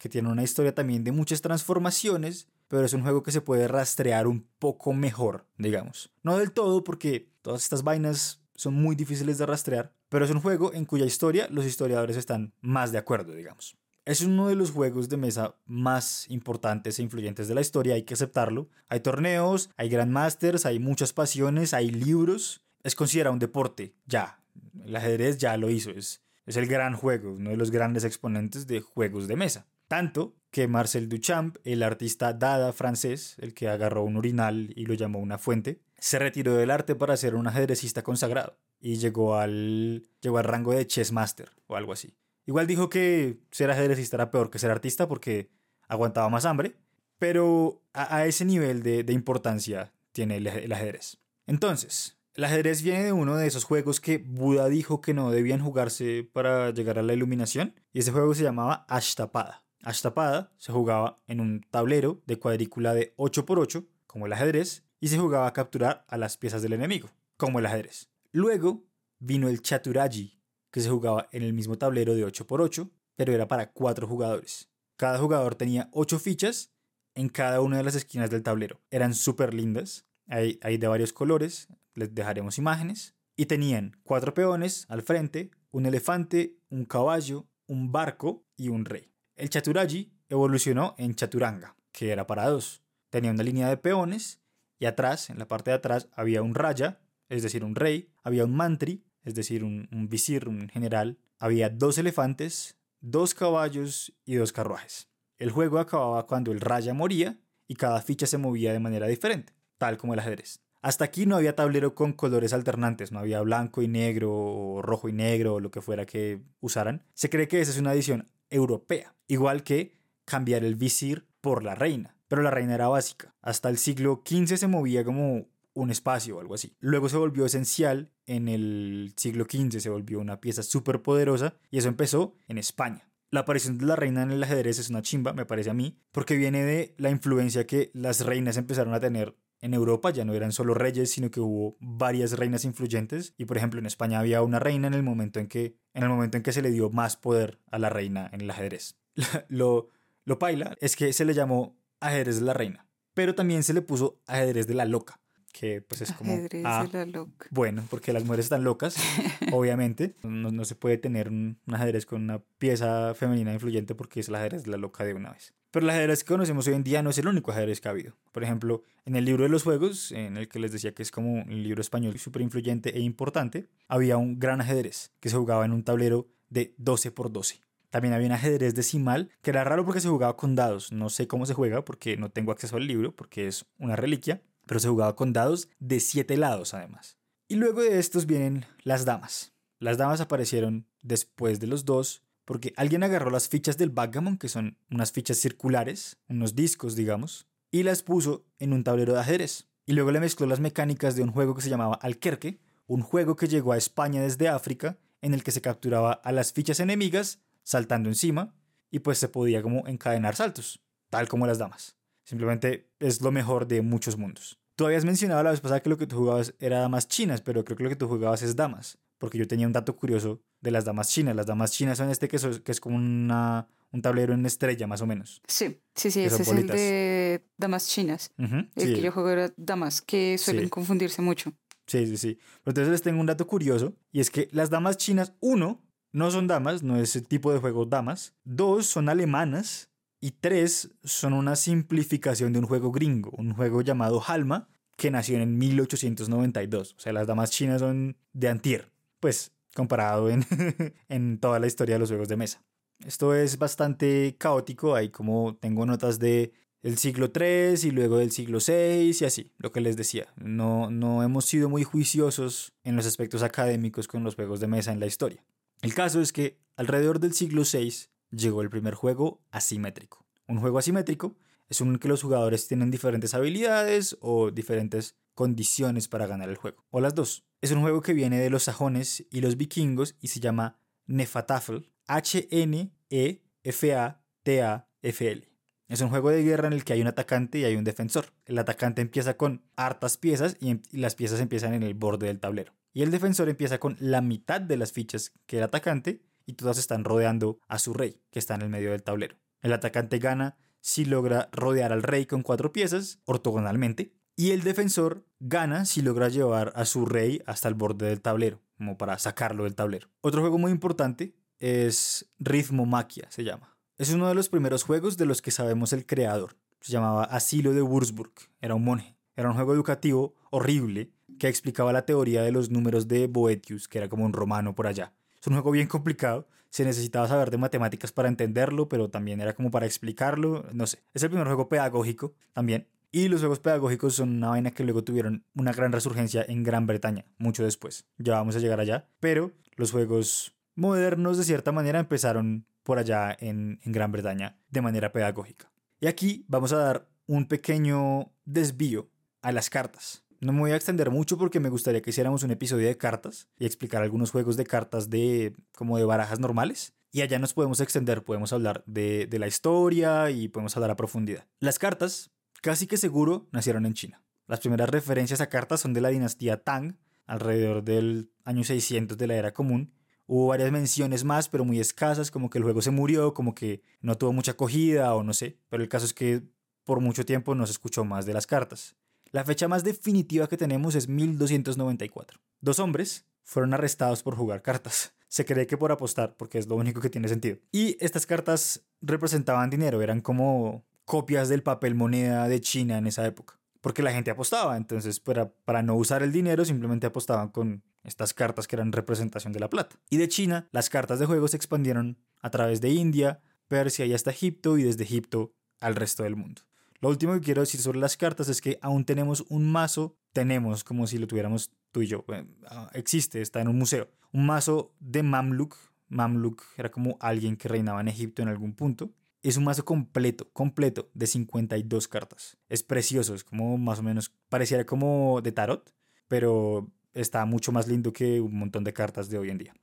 que tiene una historia también de muchas transformaciones, pero es un juego que se puede rastrear un poco mejor, digamos. No del todo porque todas estas vainas son muy difíciles de rastrear, pero es un juego en cuya historia los historiadores están más de acuerdo, digamos. Es uno de los juegos de mesa más importantes e influyentes de la historia, hay que aceptarlo. Hay torneos, hay grandmasters, hay muchas pasiones, hay libros. Es considerado un deporte, ya. El ajedrez ya lo hizo, es, es el gran juego, uno de los grandes exponentes de juegos de mesa. Tanto que Marcel Duchamp, el artista dada francés, el que agarró un urinal y lo llamó una fuente, se retiró del arte para ser un ajedrecista consagrado y llegó al, llegó al rango de chess master o algo así. Igual dijo que ser ajedrecista era peor que ser artista porque aguantaba más hambre, pero a, a ese nivel de, de importancia tiene el, el ajedrez. Entonces, el ajedrez viene de uno de esos juegos que Buda dijo que no debían jugarse para llegar a la iluminación, y ese juego se llamaba Ashtapada. Ashtapada se jugaba en un tablero de cuadrícula de 8x8, como el ajedrez, y se jugaba a capturar a las piezas del enemigo, como el ajedrez. Luego vino el Chaturaji, que se jugaba en el mismo tablero de 8x8, pero era para 4 jugadores. Cada jugador tenía 8 fichas en cada una de las esquinas del tablero. Eran súper lindas, hay, hay de varios colores, les dejaremos imágenes. Y tenían 4 peones al frente, un elefante, un caballo, un barco y un rey. El Chaturaji evolucionó en Chaturanga, que era para dos. Tenía una línea de peones y atrás, en la parte de atrás, había un raya, es decir, un rey, había un mantri, es decir, un, un visir, un general, había dos elefantes, dos caballos y dos carruajes. El juego acababa cuando el raya moría y cada ficha se movía de manera diferente, tal como el ajedrez. Hasta aquí no había tablero con colores alternantes, no había blanco y negro o rojo y negro o lo que fuera que usaran. Se cree que esa es una edición europea, igual que cambiar el visir por la reina, pero la reina era básica. Hasta el siglo XV se movía como un espacio o algo así. Luego se volvió esencial en el siglo XV, se volvió una pieza súper poderosa y eso empezó en España. La aparición de la reina en el ajedrez es una chimba, me parece a mí, porque viene de la influencia que las reinas empezaron a tener en Europa, ya no eran solo reyes, sino que hubo varias reinas influyentes y por ejemplo en España había una reina en el momento en que en el momento en que se le dio más poder a la reina en el ajedrez. Lo, Lo paila es que se le llamó ajedrez de la reina, pero también se le puso ajedrez de la loca, que pues es como... Ajedrez ah, de la loca. Bueno, porque las mujeres están locas, obviamente. No, no se puede tener un, un ajedrez con una pieza femenina influyente porque es el ajedrez de la loca de una vez. Pero el ajedrez que conocemos hoy en día no es el único ajedrez que ha habido. Por ejemplo, en el libro de los juegos, en el que les decía que es como un libro español súper influyente e importante, había un gran ajedrez que se jugaba en un tablero de 12 por 12. También había un ajedrez decimal, que era raro porque se jugaba con dados. No sé cómo se juega porque no tengo acceso al libro, porque es una reliquia, pero se jugaba con dados de 7 lados además. Y luego de estos vienen las damas. Las damas aparecieron después de los dos porque alguien agarró las fichas del backgammon, que son unas fichas circulares, unos discos, digamos, y las puso en un tablero de ajedrez. Y luego le mezcló las mecánicas de un juego que se llamaba Alquerque, un juego que llegó a España desde África, en el que se capturaba a las fichas enemigas saltando encima, y pues se podía como encadenar saltos, tal como las damas. Simplemente es lo mejor de muchos mundos. Tú habías mencionado la vez pasada que lo que tú jugabas era damas chinas, pero creo que lo que tú jugabas es damas porque yo tenía un dato curioso de las damas chinas. Las damas chinas son este que, so- que es como una, un tablero en estrella, más o menos. Sí, sí, sí, ese es el bolitas. de damas chinas. Ujú, El sí, que yo juego era damas, que suelen Sí. confundirse mucho. sí, sí, sí. Pero entonces les tengo un dato curioso, y es que las damas chinas, uno, no son damas, no es el tipo de juego damas. Dos, son alemanas. Y tres, son una simplificación de un juego gringo, un juego llamado Halma, que nació en 1892. O sea, las damas chinas son de antier. Pues comparado en, en toda la historia de los juegos de mesa. Esto es bastante caótico, hay como tengo notas de el siglo III y luego del siglo VI y así, lo que les decía. No, no hemos sido muy juiciosos en los aspectos académicos con los juegos de mesa en la historia. El caso es que alrededor del siglo VI llegó el primer juego asimétrico. Un juego asimétrico es un que los jugadores tienen diferentes habilidades o diferentes condiciones para ganar el juego, o las dos. Es un juego que viene de los sajones y los vikingos y se llama Nefatafel, H-N-E-F-A-T-A-F-L. Es un juego de guerra en el que hay un atacante y hay un defensor. El atacante empieza con hartas piezas y, em- y las piezas empiezan en el borde del tablero. Y el defensor empieza con la mitad de las fichas que el atacante y todas están rodeando a su rey, que está en el medio del tablero. El atacante gana si logra rodear al rey con cuatro piezas, ortogonalmente, y el defensor gana si logra llevar a su rey hasta el borde del tablero, como para sacarlo del tablero. Otro juego muy importante es Ritmomaquia, se llama. Es uno de los primeros juegos de los que sabemos el creador. Se llamaba Asilo de Würzburg. Era un monje. Era un juego educativo horrible que explicaba la teoría de los números de Boetius, que era como un romano por allá. Es un juego bien complicado. Se necesitaba saber de matemáticas para entenderlo, pero también era como para explicarlo. No sé. Es el primer juego pedagógico también. Y los juegos pedagógicos son una vaina que luego tuvieron una gran resurgencia en Gran Bretaña, mucho después. Ya vamos a llegar allá. Pero los juegos modernos, de cierta manera, empezaron por allá en, en Gran Bretaña de manera pedagógica. Y aquí vamos a dar un pequeño desvío a las cartas. No me voy a extender mucho porque me gustaría que hiciéramos un episodio de cartas y explicar algunos juegos de cartas de como de barajas normales. Y allá nos podemos extender, podemos hablar de, de la historia y podemos hablar a profundidad. Las cartas, casi que seguro, nacieron en China. Las primeras referencias a cartas son de la dinastía Tang, alrededor del año 600 de la era común. Hubo varias menciones más, pero muy escasas, como que el juego se murió, como que no tuvo mucha acogida o no sé. Pero el caso es que por mucho tiempo no se escuchó más de las cartas. La fecha más definitiva que tenemos es 1294. Dos hombres fueron arrestados por jugar cartas. Se cree que por apostar, porque es lo único que tiene sentido. Y estas cartas representaban dinero, eran como copias del papel moneda de China en esa época. Porque la gente apostaba, entonces para, para no usar el dinero simplemente apostaban con estas cartas que eran representación de la plata. Y de China, las cartas de juego se expandieron a través de India, Persia y hasta Egipto y desde Egipto al resto del mundo. Lo último que quiero decir sobre las cartas es que aún tenemos un mazo, tenemos como si lo tuviéramos tú y yo, eh, ah, existe, está en un museo, un mazo de Mamluk, Mamluk era como alguien que reinaba en Egipto en algún punto, es un mazo completo, completo de 52 cartas. Es precioso, es como más o menos, pareciera como de tarot, pero está mucho más lindo que un montón de cartas de hoy en día.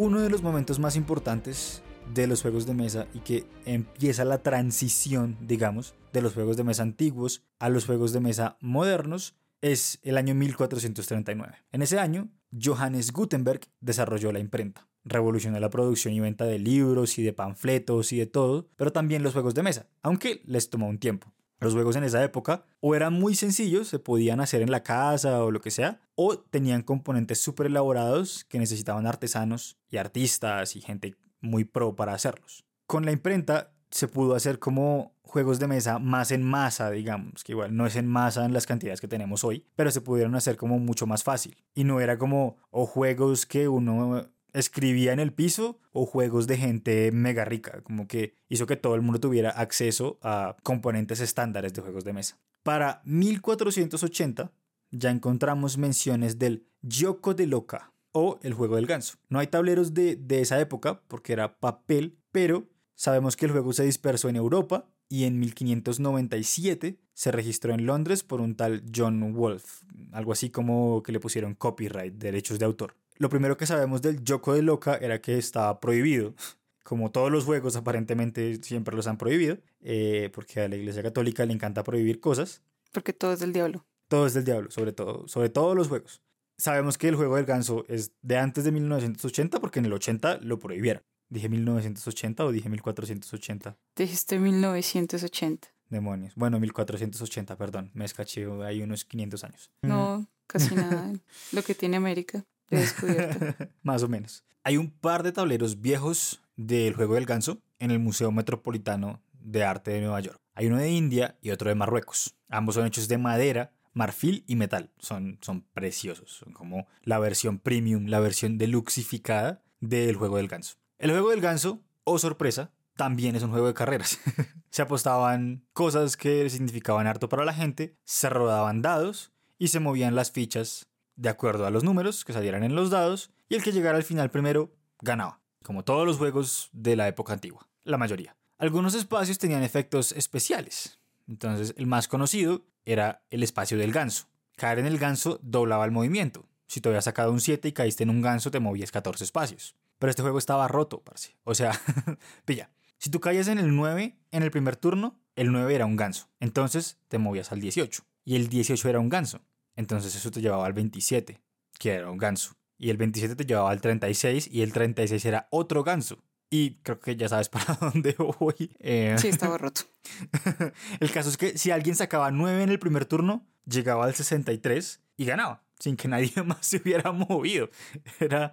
Uno de los momentos más importantes de los juegos de mesa y que empieza la transición, digamos, de los juegos de mesa antiguos a los juegos de mesa modernos es el año 1439. En ese año, Johannes Gutenberg desarrolló la imprenta. Revolucionó la producción y venta de libros y de panfletos y de todo, pero también los juegos de mesa, aunque les tomó un tiempo. Los juegos en esa época o eran muy sencillos, se podían hacer en la casa o lo que sea, o tenían componentes súper elaborados que necesitaban artesanos y artistas y gente muy pro para hacerlos. Con la imprenta se pudo hacer como juegos de mesa más en masa, digamos, que igual no es en masa en las cantidades que tenemos hoy, pero se pudieron hacer como mucho más fácil. Y no era como o juegos que uno escribía en el piso o juegos de gente mega rica, como que hizo que todo el mundo tuviera acceso a componentes estándares de juegos de mesa. Para 1480 ya encontramos menciones del Yoko de Loca o el juego del ganso. No hay tableros de, de esa época porque era papel, pero sabemos que el juego se dispersó en Europa y en 1597 se registró en Londres por un tal John Wolfe, algo así como que le pusieron copyright, derechos de autor. Lo primero que sabemos del Yoko de Loca era que estaba prohibido. Como todos los juegos, aparentemente siempre los han prohibido, eh, porque a la Iglesia Católica le encanta prohibir cosas. Porque todo es del diablo. Todo es del diablo, sobre todo, sobre todos los juegos. Sabemos que el juego del ganso es de antes de 1980 porque en el 80 lo prohibieron. ¿Dije 1980 o dije 1480? Dijiste 1980. Demonios. Bueno, 1480, perdón. Me escaché hay unos 500 años. No, casi nada. Lo que tiene América. Más o menos. Hay un par de tableros viejos del juego del ganso en el Museo Metropolitano de Arte de Nueva York. Hay uno de India y otro de Marruecos. Ambos son hechos de madera, marfil y metal. Son, son preciosos. Son como la versión premium, la versión deluxificada del juego del ganso. El juego del ganso, oh sorpresa, también es un juego de carreras. se apostaban cosas que significaban harto para la gente, se rodaban dados y se movían las fichas de acuerdo a los números que salieran en los dados, y el que llegara al final primero ganaba, como todos los juegos de la época antigua, la mayoría. Algunos espacios tenían efectos especiales, entonces el más conocido era el espacio del ganso. Caer en el ganso doblaba el movimiento. Si te habías sacado un 7 y caíste en un ganso, te movías 14 espacios. Pero este juego estaba roto, parce. O sea, pilla. Si tú caías en el 9 en el primer turno, el 9 era un ganso. Entonces te movías al 18. Y el 18 era un ganso. Entonces eso te llevaba al 27, que era un ganso. Y el 27 te llevaba al 36 y el 36 era otro ganso. Y creo que ya sabes para dónde voy. Eh, sí, estaba roto. el caso es que si alguien sacaba 9 en el primer turno, llegaba al 63 y ganaba, sin que nadie más se hubiera movido. Era,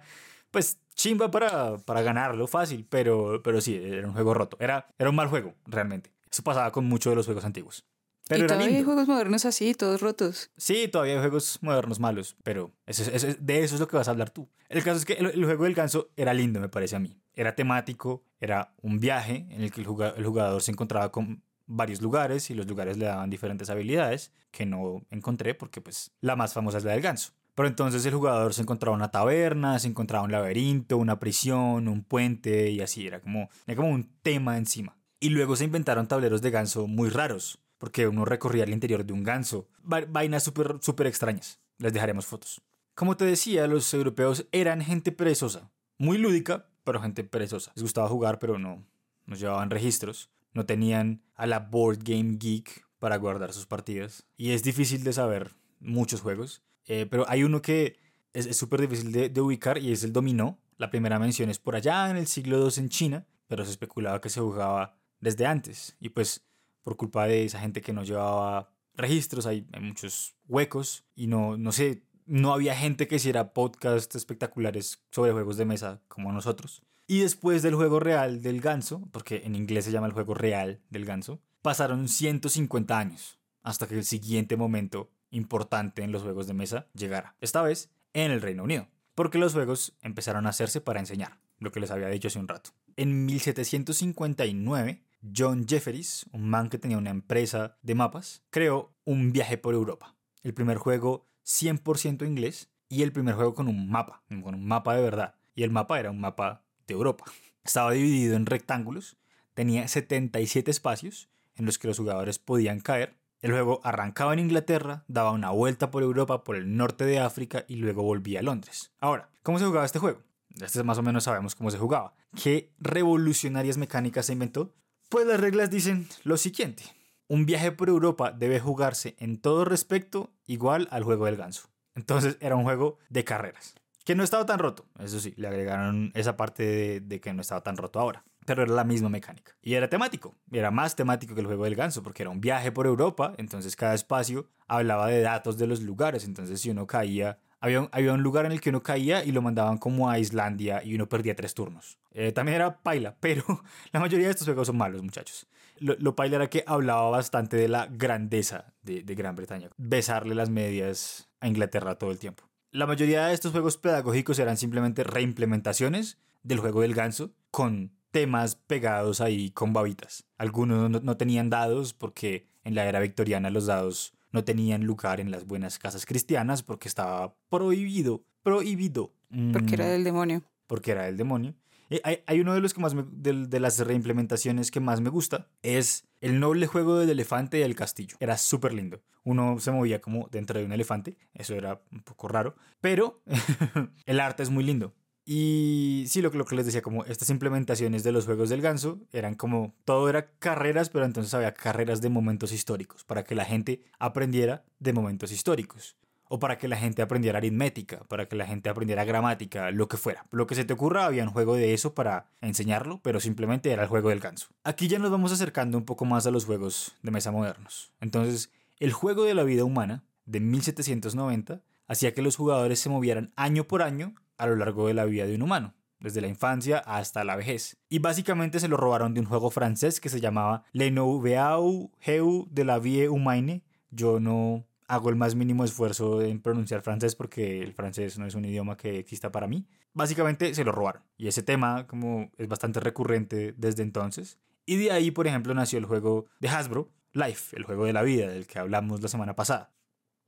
pues, chimba para, para ganarlo fácil, pero, pero sí, era un juego roto. Era, era un mal juego, realmente. Eso pasaba con muchos de los juegos antiguos. Pero y todavía hay juegos modernos así, todos rotos. Sí, todavía hay juegos modernos malos, pero eso, de eso es lo que vas a hablar tú. El caso es que el, juego del ganso era lindo, me parece a mí. Era temático, era un viaje en el que el jugador, el jugador se encontraba con varios lugares y los lugares le daban diferentes habilidades que no encontré porque pues la más famosa es la del ganso. Pero entonces el jugador se encontraba una taberna, se encontraba un laberinto, una prisión, un puente y así, era como, era como un tema encima. Y luego se inventaron tableros de ganso muy raros porque uno recorría el interior de un ganso. Vainas súper super extrañas. Les dejaremos fotos. Como te decía, los europeos eran gente perezosa. Muy lúdica, pero gente perezosa. Les gustaba jugar, pero no, no llevaban registros. No tenían a la Board Game Geek para guardar sus partidas. Y es difícil de saber muchos juegos. Eh, pero hay uno que es súper difícil de, de ubicar y es el dominó. La primera mención es por allá en el siglo II en China, pero se especulaba que se jugaba desde antes. Y pues por culpa de esa gente que no llevaba registros, hay, muchos huecos y no, no sé, no había gente que hiciera podcasts espectaculares sobre juegos de mesa como nosotros. Y después del juego real del ganso, porque en inglés se llama el juego real del ganso, pasaron 150 años hasta que el siguiente momento importante en los juegos de mesa llegara. Esta vez en el Reino Unido, porque los juegos empezaron a hacerse para enseñar, lo que les había dicho hace un rato. En 1759 John Jefferies, un man que tenía una empresa de mapas, creó un viaje por Europa. El primer juego 100% inglés y el primer juego con un mapa, con un mapa de verdad. Y el mapa era un mapa de Europa. Estaba dividido en rectángulos, tenía 77 espacios en los que los jugadores podían caer. El juego arrancaba en Inglaterra, daba una vuelta por Europa, por el norte de África y luego volvía a Londres. Ahora, ¿cómo se jugaba este juego? Este más o menos sabemos cómo se jugaba. ¿qué revolucionarias mecánicas se inventó? Pues las reglas dicen lo siguiente. Un viaje por Europa debe jugarse en todo respecto igual al juego del ganso. Entonces era un juego de carreras. Que no estaba tan roto, eso sí, le agregaron esa parte de, de que no estaba tan roto ahora pero era la misma mecánica. Y era temático, era más temático que el juego del ganso, porque era un viaje por Europa, entonces cada espacio hablaba de datos de los lugares, entonces si uno caía, había un, había un lugar en el que uno caía y lo mandaban como a Islandia y uno perdía tres turnos. Eh, también era paila, pero la mayoría de estos juegos son malos, muchachos. Lo, lo paila era que hablaba bastante de la grandeza de, de Gran Bretaña, besarle las medias a Inglaterra todo el tiempo. La mayoría de estos juegos pedagógicos eran simplemente reimplementaciones del juego del ganso con temas pegados ahí con babitas. Algunos no, tenían dados porque en la era victoriana los dados no tenían lugar en las buenas casas cristianas porque estaba prohibido, prohibido. Porque era mm. del demonio. Porque era del demonio. Eh, hay, hay, uno de los que más de, de, las reimplementaciones que más me gusta es el noble juego del elefante y el castillo. Era súper lindo. Uno se movía como dentro de un elefante, eso era un poco raro, pero el arte es muy lindo. Y sí, lo, lo que les decía, como estas implementaciones de los juegos del ganso eran como, todo era carreras, pero entonces había carreras de momentos históricos, para que la gente aprendiera de momentos históricos. O para que la gente aprendiera aritmética, para que la gente aprendiera gramática, lo que fuera. Lo que se te ocurra, había un juego de eso para enseñarlo, pero simplemente era el juego del ganso. Aquí ya nos vamos acercando un poco más a los juegos de mesa modernos. Entonces, el juego de la vida humana, de 1790, hacía que los jugadores se movieran año por año a lo largo de la vida de un humano, desde la infancia hasta la vejez. Y básicamente se lo robaron de un juego francés que se llamaba Le Nouveau Jeu de la Vie Humaine. Yo no hago el más mínimo esfuerzo en pronunciar francés porque el francés no es un idioma que exista para mí. Básicamente se lo robaron. Y ese tema como es bastante recurrente desde entonces. Y de ahí, por ejemplo, nació el juego de Hasbro, Life, el juego de la vida del que hablamos la semana pasada.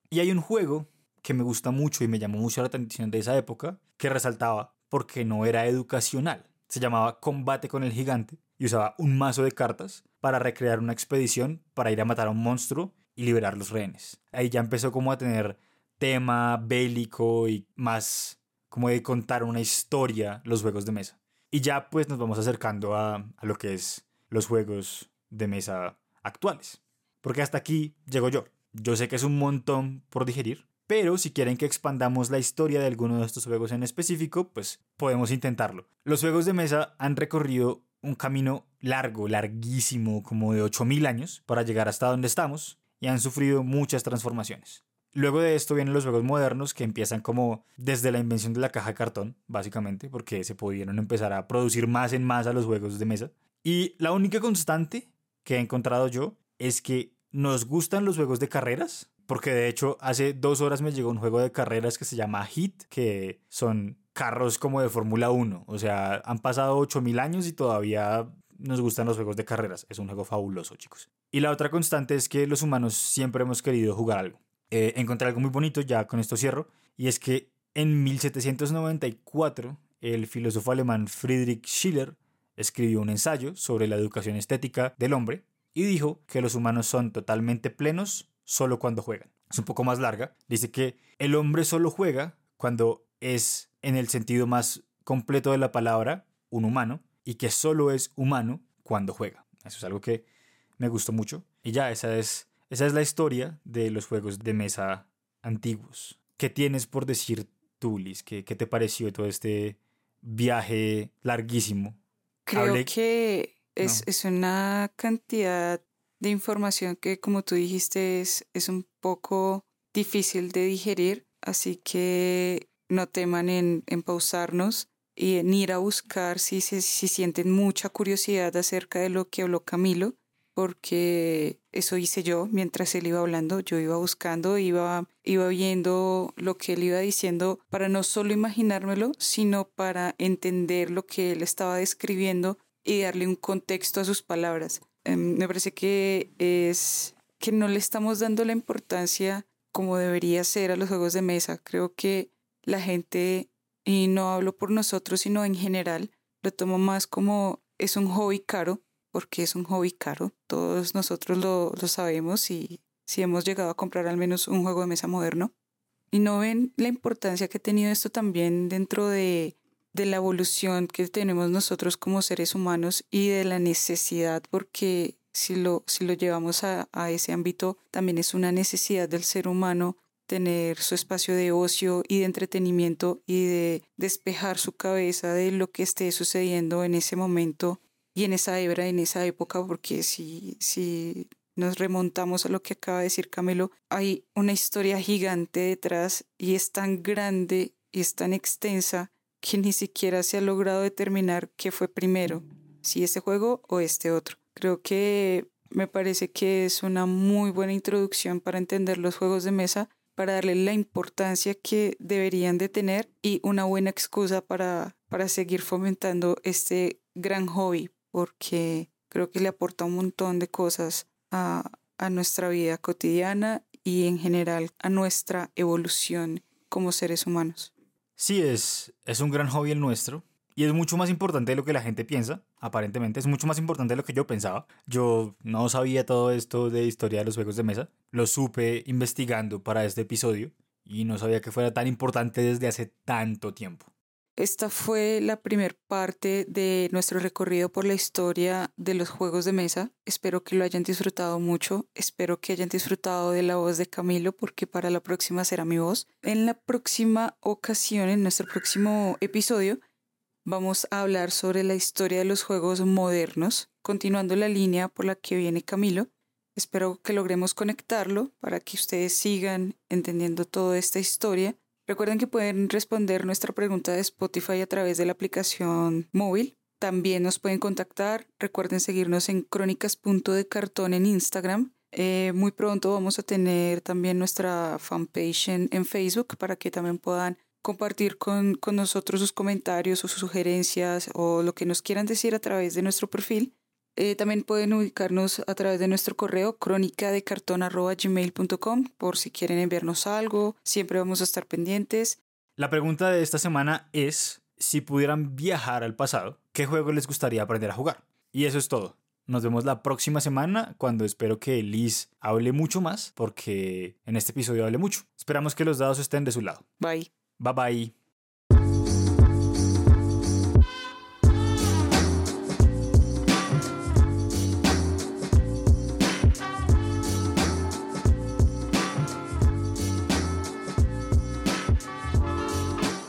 Y hay un juego que me gusta mucho y me llamó mucho la atención de esa época, que resaltaba porque no era educacional. Se llamaba Combate con el Gigante y usaba un mazo de cartas para recrear una expedición para ir a matar a un monstruo y liberar los rehenes. Ahí ya empezó como a tener tema bélico y más como de contar una historia los juegos de mesa. Y ya pues nos vamos acercando a, a lo que es los juegos de mesa actuales. Porque hasta aquí llego yo. Yo sé que es un montón por digerir, pero si quieren que expandamos la historia de alguno de estos juegos en específico, pues podemos intentarlo. Los juegos de mesa han recorrido un camino largo, larguísimo, como de 8.000 años, para llegar hasta donde estamos, y han sufrido muchas transformaciones. Luego de esto vienen los juegos modernos que empiezan como desde la invención de la caja de cartón, básicamente, porque se pudieron empezar a producir más en más a los juegos de mesa. Y la única constante que he encontrado yo es que nos gustan los juegos de carreras, porque de hecho hace dos horas me llegó un juego de carreras que se llama Hit, que son carros como de Fórmula 1. O sea, han pasado 8000 años y todavía nos gustan los juegos de carreras. Es un juego fabuloso, chicos. Y la otra constante es que los humanos siempre hemos querido jugar algo. Eh, encontré algo muy bonito, ya con esto cierro, y es que en 1794 el filósofo alemán Friedrich Schiller escribió un ensayo sobre la educación estética del hombre y dijo que los humanos son totalmente plenos solo cuando juegan. Es un poco más larga. Dice que el hombre solo juega cuando es, en el sentido más completo de la palabra, un humano, y que solo es humano cuando juega. Eso es algo que me gustó mucho. Y ya, esa es, esa es la historia de los juegos de mesa antiguos. ¿Qué tienes por decir tú, Liz? ¿Qué, qué te pareció todo este viaje larguísimo? Creo que es, es, una cantidad de información que, como tú dijiste, es, es un poco difícil de digerir, así que no teman en, en pausarnos y en ir a buscar si, si, si sienten mucha curiosidad acerca de lo que habló Camilo, porque eso hice yo mientras él iba hablando, yo iba buscando, iba, iba viendo lo que él iba diciendo para no solo imaginármelo, sino para entender lo que él estaba describiendo y darle un contexto a sus palabras. Em, me parece que es que no le estamos dando la importancia como debería ser a los juegos de mesa. Creo que la gente, y no hablo por nosotros, sino en general, lo tomo más como es un hobby caro, porque es un hobby caro. Todos nosotros lo, lo sabemos y si hemos llegado a comprar al menos un juego de mesa moderno. Y no ven la importancia que ha tenido esto también dentro de de la evolución que tenemos nosotros como seres humanos y de la necesidad, porque si lo, si lo llevamos a, a ese ámbito, también es una necesidad del ser humano tener su espacio de ocio y de entretenimiento y de despejar su cabeza de lo que esté sucediendo en ese momento y en esa hebra, en esa época, porque si, si nos remontamos a lo que acaba de decir Camilo, hay una historia gigante detrás y es tan grande y es tan extensa que ni siquiera se ha logrado determinar qué fue primero, si este juego o este otro. Creo que me parece que es una muy buena introducción para entender los juegos de mesa para darle la importancia que deberían de tener y una buena excusa para, para seguir fomentando este gran hobby, porque creo que le aporta un montón de cosas a, a nuestra vida cotidiana y en general a nuestra evolución como seres humanos. Sí, es, es un gran hobby el nuestro. Y es mucho más importante de lo que la gente piensa, aparentemente. Es mucho más importante de lo que yo pensaba. Yo no sabía todo esto de historia de los juegos de mesa. Lo supe investigando para este episodio y no sabía que fuera tan importante desde hace tanto tiempo. Esta fue la primera parte de nuestro recorrido por la historia de los juegos de mesa. Espero que lo hayan disfrutado mucho. Espero que hayan disfrutado de la voz de Camilo porque para la próxima será mi voz. En la próxima ocasión, en nuestro próximo episodio, vamos a hablar sobre la historia de los juegos modernos, continuando la línea por la que viene Camilo. Espero que logremos conectarlo para que ustedes sigan entendiendo toda esta historia. Recuerden que pueden responder nuestra pregunta de Spotify a través de la aplicación móvil. También nos pueden contactar. Recuerden seguirnos en crónicas.decartón en Instagram. Eh, muy pronto vamos a tener también nuestra fanpage en Facebook para que también puedan compartir con, con, nosotros sus comentarios o sus sugerencias o lo que nos quieran decir a través de nuestro perfil. Eh, también pueden ubicarnos a través de nuestro correo crónica de cartón por si quieren enviarnos algo. Siempre vamos a estar pendientes. La pregunta de esta semana es si pudieran viajar al pasado, ¿qué juego les gustaría aprender a jugar? Y eso es todo. Nos vemos la próxima semana cuando espero que Liz hable mucho más porque en este episodio hable mucho. Esperamos que los dados estén de su lado. Bye. Bye bye.